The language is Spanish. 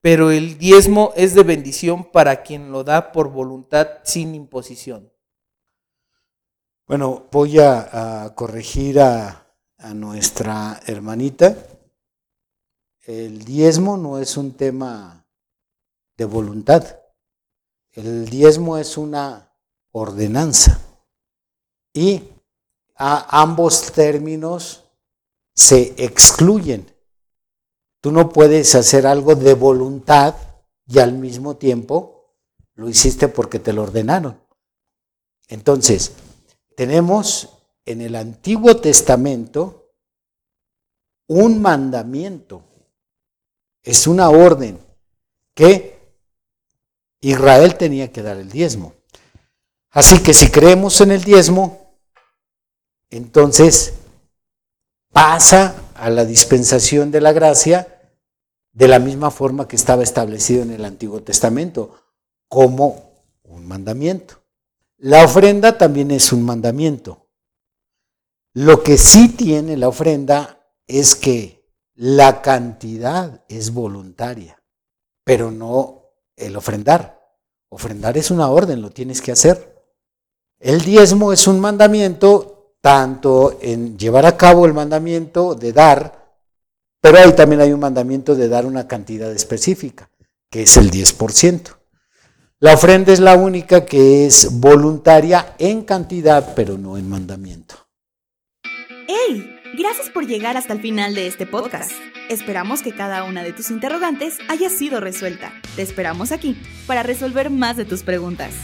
pero el diezmo es de bendición para quien lo da por voluntad sin imposición. Bueno, voy a, corregir a, a nuestra hermanita. El diezmo no es un tema de voluntad. El diezmo es una ordenanza. Y a ambos términos se excluyen. Tú no puedes hacer algo de voluntad y al mismo tiempo lo hiciste porque te lo ordenaron. Entonces, tenemos en el Antiguo Testamento un mandamiento. Es una orden que Israel tenía que dar el diezmo. Así que si creemos en el diezmo, entonces pasa a la dispensación de la gracia de la misma forma que estaba establecido en el Antiguo Testamento, como un mandamiento. La ofrenda también es un mandamiento. Lo que sí tiene la ofrenda es que la cantidad es voluntaria, pero no el ofrendar. Ofrendar es una orden, lo tienes que hacer. El diezmo es un mandamiento tanto en llevar a cabo el mandamiento de dar, pero ahí también hay un mandamiento de dar una cantidad específica, que es el 10%. La ofrenda es la única que es voluntaria en cantidad, pero no en mandamiento. ¡Hey! Gracias por llegar hasta el final de este podcast. Esperamos que cada una de tus interrogantes haya sido resuelta. Te esperamos aquí para resolver más de tus preguntas.